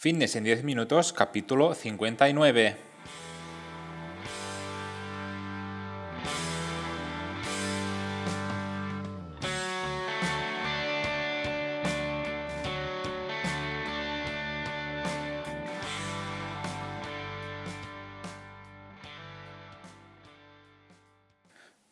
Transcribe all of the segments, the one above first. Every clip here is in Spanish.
Fitness en 10 minutos, capítulo 59.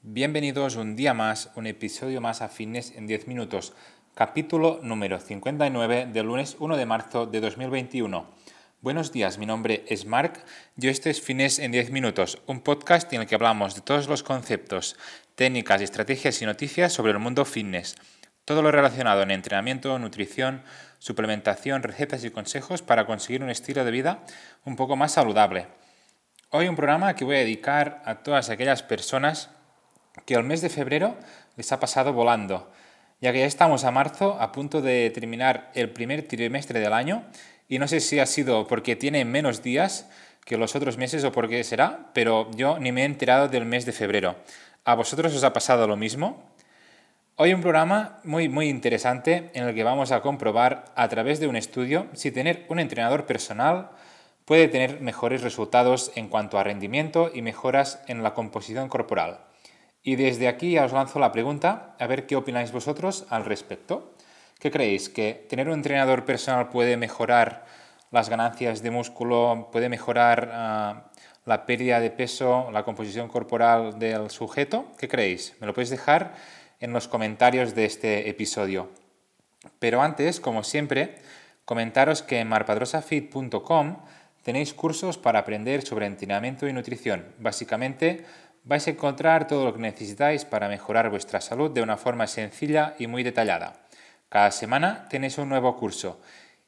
Bienvenidos un día más, un episodio más a Fitness en 10 minutos capítulo número 59 del lunes 1 de marzo de 2021. Buenos días, mi nombre es Mark, yo este es Fines en 10 minutos, un podcast en el que hablamos de todos los conceptos, técnicas, estrategias y noticias sobre el mundo fitness. Todo lo relacionado en entrenamiento, nutrición, suplementación, recetas y consejos para conseguir un estilo de vida un poco más saludable. Hoy un programa que voy a dedicar a todas aquellas personas que el mes de febrero les ha pasado volando ya que ya estamos a marzo, a punto de terminar el primer trimestre del año, y no sé si ha sido porque tiene menos días que los otros meses o por qué será, pero yo ni me he enterado del mes de febrero. ¿A vosotros os ha pasado lo mismo? Hoy un programa muy, muy interesante en el que vamos a comprobar a través de un estudio si tener un entrenador personal puede tener mejores resultados en cuanto a rendimiento y mejoras en la composición corporal. Y desde aquí os lanzo la pregunta, a ver qué opináis vosotros al respecto. ¿Qué creéis? ¿Que tener un entrenador personal puede mejorar las ganancias de músculo, puede mejorar ah, la pérdida de peso, la composición corporal del sujeto? ¿Qué creéis? Me lo podéis dejar en los comentarios de este episodio. Pero antes, como siempre, comentaros que en marpadrosafit.com tenéis cursos para aprender sobre entrenamiento y nutrición. Básicamente, vais a encontrar todo lo que necesitáis para mejorar vuestra salud de una forma sencilla y muy detallada. Cada semana tenéis un nuevo curso.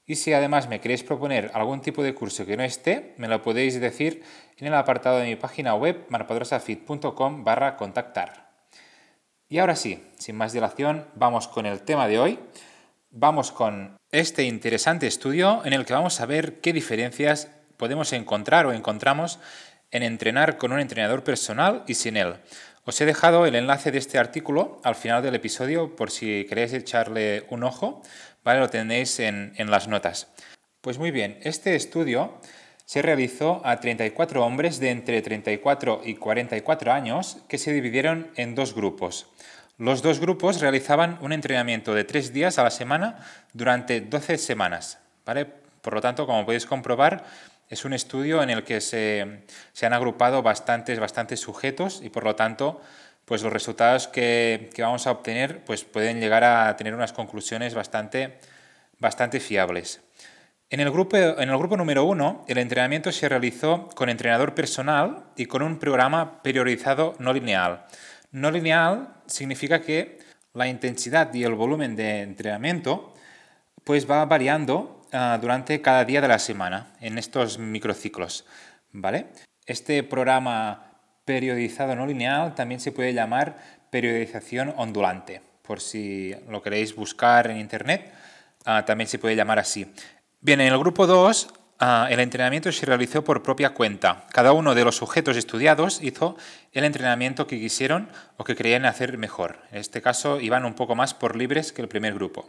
Y si además me queréis proponer algún tipo de curso que no esté, me lo podéis decir en el apartado de mi página web marpadrosafit.com barra contactar. Y ahora sí, sin más dilación, vamos con el tema de hoy. Vamos con este interesante estudio en el que vamos a ver qué diferencias podemos encontrar o encontramos en entrenar con un entrenador personal y sin él. Os he dejado el enlace de este artículo al final del episodio por si queréis echarle un ojo, ¿vale? lo tenéis en, en las notas. Pues muy bien, este estudio se realizó a 34 hombres de entre 34 y 44 años que se dividieron en dos grupos. Los dos grupos realizaban un entrenamiento de tres días a la semana durante 12 semanas. ¿vale? Por lo tanto, como podéis comprobar, es un estudio en el que se, han agrupado bastantes, bastantes sujetos y por lo tanto pues los resultados que, vamos a obtener pues pueden llegar a tener unas conclusiones bastante, bastante fiables. En el, grupo, en el grupo número uno, el entrenamiento se realizó con entrenador personal y con un programa periodizado no lineal. No lineal significa que la intensidad y el volumen de entrenamiento pues va variando Ah, durante cada día de la semana en estos microciclos. ¿vale? Este programa periodizado no lineal también se puede llamar periodización ondulante. Por si lo queréis buscar en internet, ah, también se puede llamar así. Bien, en el grupo 2 ah, el entrenamiento se realizó por propia cuenta. Cada uno de los sujetos estudiados hizo el entrenamiento que quisieron o que creían hacer mejor. En este caso iban un poco más por libres que el primer grupo.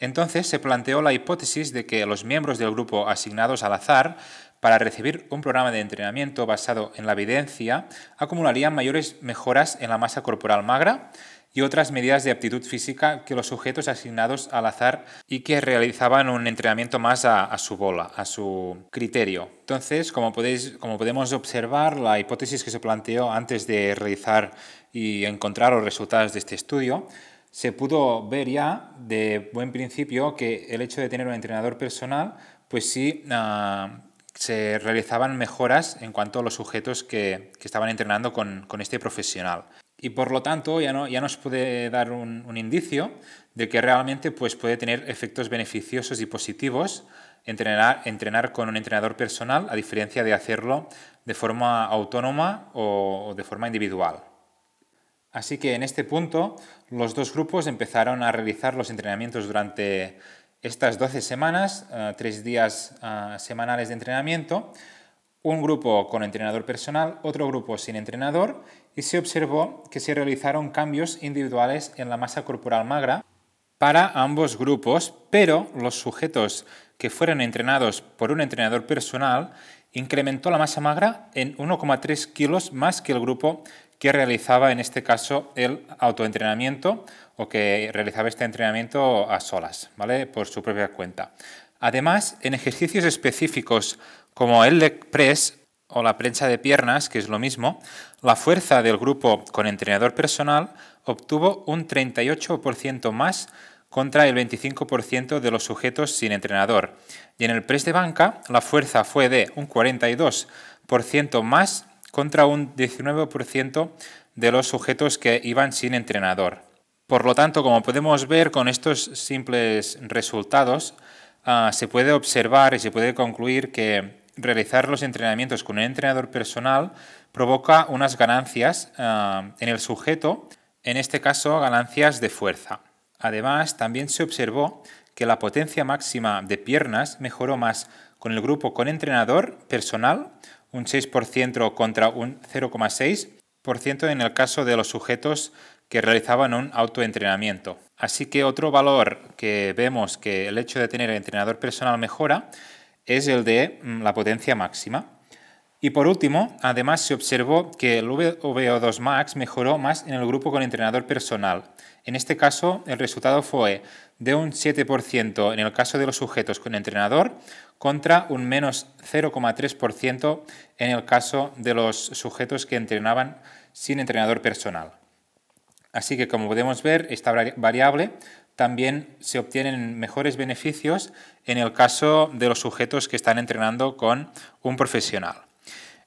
Entonces se planteó la hipótesis de que los miembros del grupo asignados al azar para recibir un programa de entrenamiento basado en la evidencia acumularían mayores mejoras en la masa corporal magra y otras medidas de aptitud física que los sujetos asignados al azar y que realizaban un entrenamiento más a, su bola, a su criterio. Entonces, como, podéis, como podemos observar, la hipótesis que se planteó antes de realizar y encontrar los resultados de este estudio se pudo ver ya de buen principio que el hecho de tener un entrenador personal, pues sí, ah, se realizaban mejoras en cuanto a los sujetos que, estaban entrenando con, este profesional. Y por lo tanto ya, no, ya nos puede dar un, indicio de que realmente pues, puede tener efectos beneficiosos y positivos entrenar, entrenar con un entrenador personal a diferencia de hacerlo de forma autónoma o de forma individual. Así que en este punto los dos grupos empezaron a realizar los entrenamientos durante estas 12 semanas, eh, tres días eh, semanales de entrenamiento, un grupo con entrenador personal, otro grupo sin entrenador, y se observó que se realizaron cambios individuales en la masa corporal magra para ambos grupos, pero los sujetos que fueron entrenados por un entrenador personal incrementó la masa magra en 1,3 kilos más que el grupo que realizaba en este caso el autoentrenamiento o que realizaba este entrenamiento a solas, ¿vale? Por su propia cuenta. Además, en ejercicios específicos como el leg press o la prensa de piernas, que es lo mismo, la fuerza del grupo con entrenador personal obtuvo un 38% más contra el 25% de los sujetos sin entrenador. Y en el press de banca la fuerza fue de un 42% más contra un 19% de los sujetos que iban sin entrenador. Por lo tanto, como podemos ver con estos simples resultados, ah, se puede observar y se puede concluir que realizar los entrenamientos con un entrenador personal provoca unas ganancias ah, en el sujeto, en este caso ganancias de fuerza. Además, también se observó que la potencia máxima de piernas mejoró más con el grupo con entrenador personal, un 6% contra un 0,6% en el caso de los sujetos que realizaban un autoentrenamiento. Así que otro valor que vemos que el hecho de tener entrenador personal mejora es el de mm, la potencia máxima. Y por último, además se observó que el VO2 max mejoró más en el grupo con entrenador personal. En este caso, el resultado fue de un 7% en el caso de los sujetos con entrenador contra un menos 0,3% en el caso de los sujetos que entrenaban sin entrenador personal. Así que como podemos ver, esta variable también se obtienen mejores beneficios en el caso de los sujetos que están entrenando con un profesional.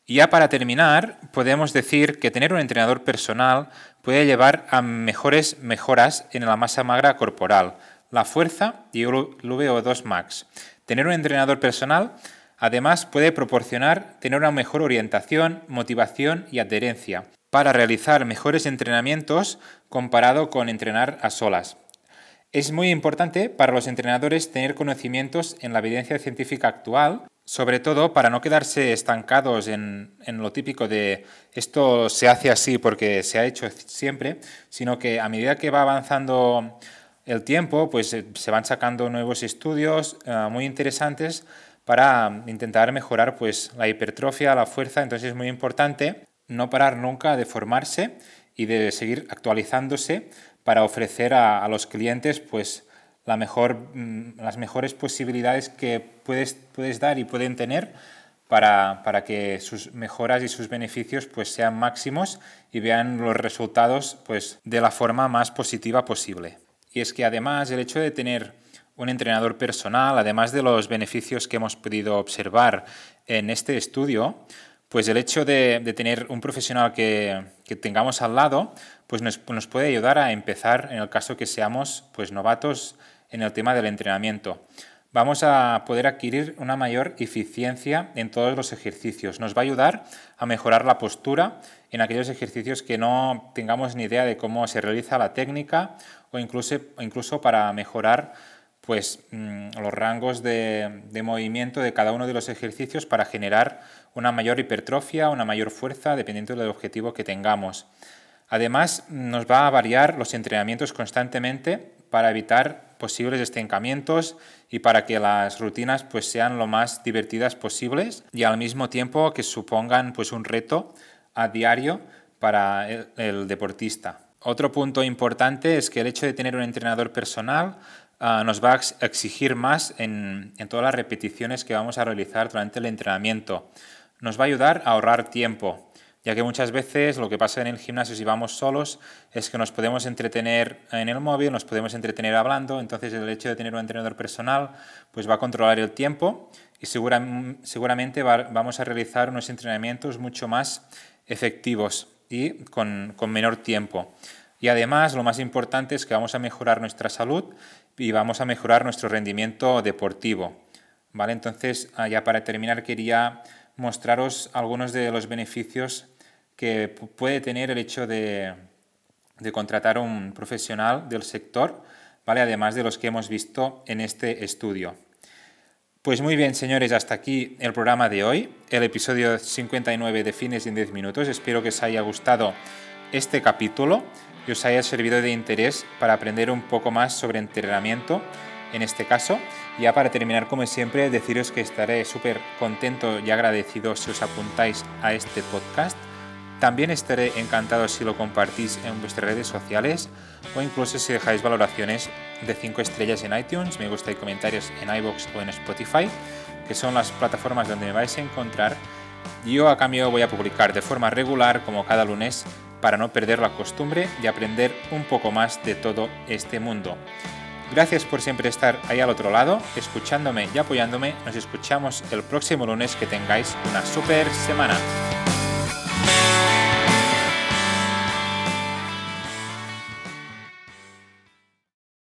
Ya para terminar, podemos decir que tener un entrenador personal puede llevar a mejores mejoras en la masa magra corporal, la fuerza y el VO2 max. Tener un entrenador personal además puede proporcionar tener una mejor orientación, motivación y adherencia para realizar mejores entrenamientos comparado con entrenar a solas. Es muy importante para los entrenadores tener conocimientos en la evidencia científica actual sobre todo para no quedarse estancados en, lo típico de esto se hace así porque se ha hecho siempre, sino que a medida que va avanzando el tiempo, pues eh, se van sacando nuevos estudios eh, muy interesantes para intentar mejorar pues, la hipertrofia, la fuerza. Entonces es muy importante no parar nunca de formarse y de seguir actualizándose para ofrecer a, los clientes pues, la mejor, mm, las mejores posibilidades que puedes, puedes dar y pueden tener para, para, que sus mejoras y sus beneficios pues, sean máximos y vean los resultados pues, de la forma más positiva posible. Y es que además el hecho de tener un entrenador personal, además de los beneficios que hemos podido observar en este estudio, pues el hecho de, de tener un profesional que, que, tengamos al lado, pues nos, puede ayudar a empezar en el caso que seamos pues novatos en el tema del entrenamiento. Vamos a poder adquirir una mayor eficiencia en todos los ejercicios. Nos va a ayudar a mejorar la postura en aquellos ejercicios que no tengamos ni idea de cómo se realiza la técnica o incluso, incluso para mejorar pues, mm, los rangos de, de movimiento de cada uno de los ejercicios para generar una mayor hipertrofia, una mayor fuerza, dependiendo del objetivo que tengamos. Además, nos va a variar los entrenamientos constantemente para evitar posibles estancamientos y para que las rutinas pues sean lo más divertidas posibles y al mismo tiempo que supongan pues un reto a diario para el, deportista. Otro punto importante es que el hecho de tener un entrenador personal ah, nos va a exigir más en, en todas las repeticiones que vamos a realizar durante el entrenamiento. Nos va a ayudar a ahorrar tiempo ya que muchas veces lo que pasa en el gimnasio si vamos solos es que nos podemos entretener en el móvil, nos podemos entretener hablando, entonces el hecho de tener un entrenador personal pues va a controlar el tiempo y seguramente vamos a realizar unos entrenamientos mucho más efectivos y con, con menor tiempo. Y además lo más importante es que vamos a mejorar nuestra salud y vamos a mejorar nuestro rendimiento deportivo. ¿Vale? Entonces, ah, ya para terminar quería mostraros algunos de los beneficios que puede tener el hecho de, contratar a un profesional del sector, ¿vale? además de los que hemos visto en este estudio. Pues muy bien, señores, hasta aquí el programa de hoy, el episodio 59 de Fines en 10 minutos. Espero que os haya gustado este capítulo y os haya servido de interés para aprender un poco más sobre entrenamiento en este caso. Ya para terminar, como siempre, deciros que estaré súper contento y agradecido si os apuntáis a este podcast. También estaré encantado si lo compartís en vuestras redes sociales o incluso si dejáis valoraciones de 5 estrellas en iTunes, me gusta y comentarios en iBox o en Spotify, que son las plataformas donde me vais a encontrar. Yo a cambio voy a publicar de forma regular, como cada lunes, para no perder la costumbre y aprender un poco más de todo este mundo. Gracias por siempre estar ahí al otro lado, escuchándome y apoyándome. Nos escuchamos el próximo lunes. Que tengáis una super semana.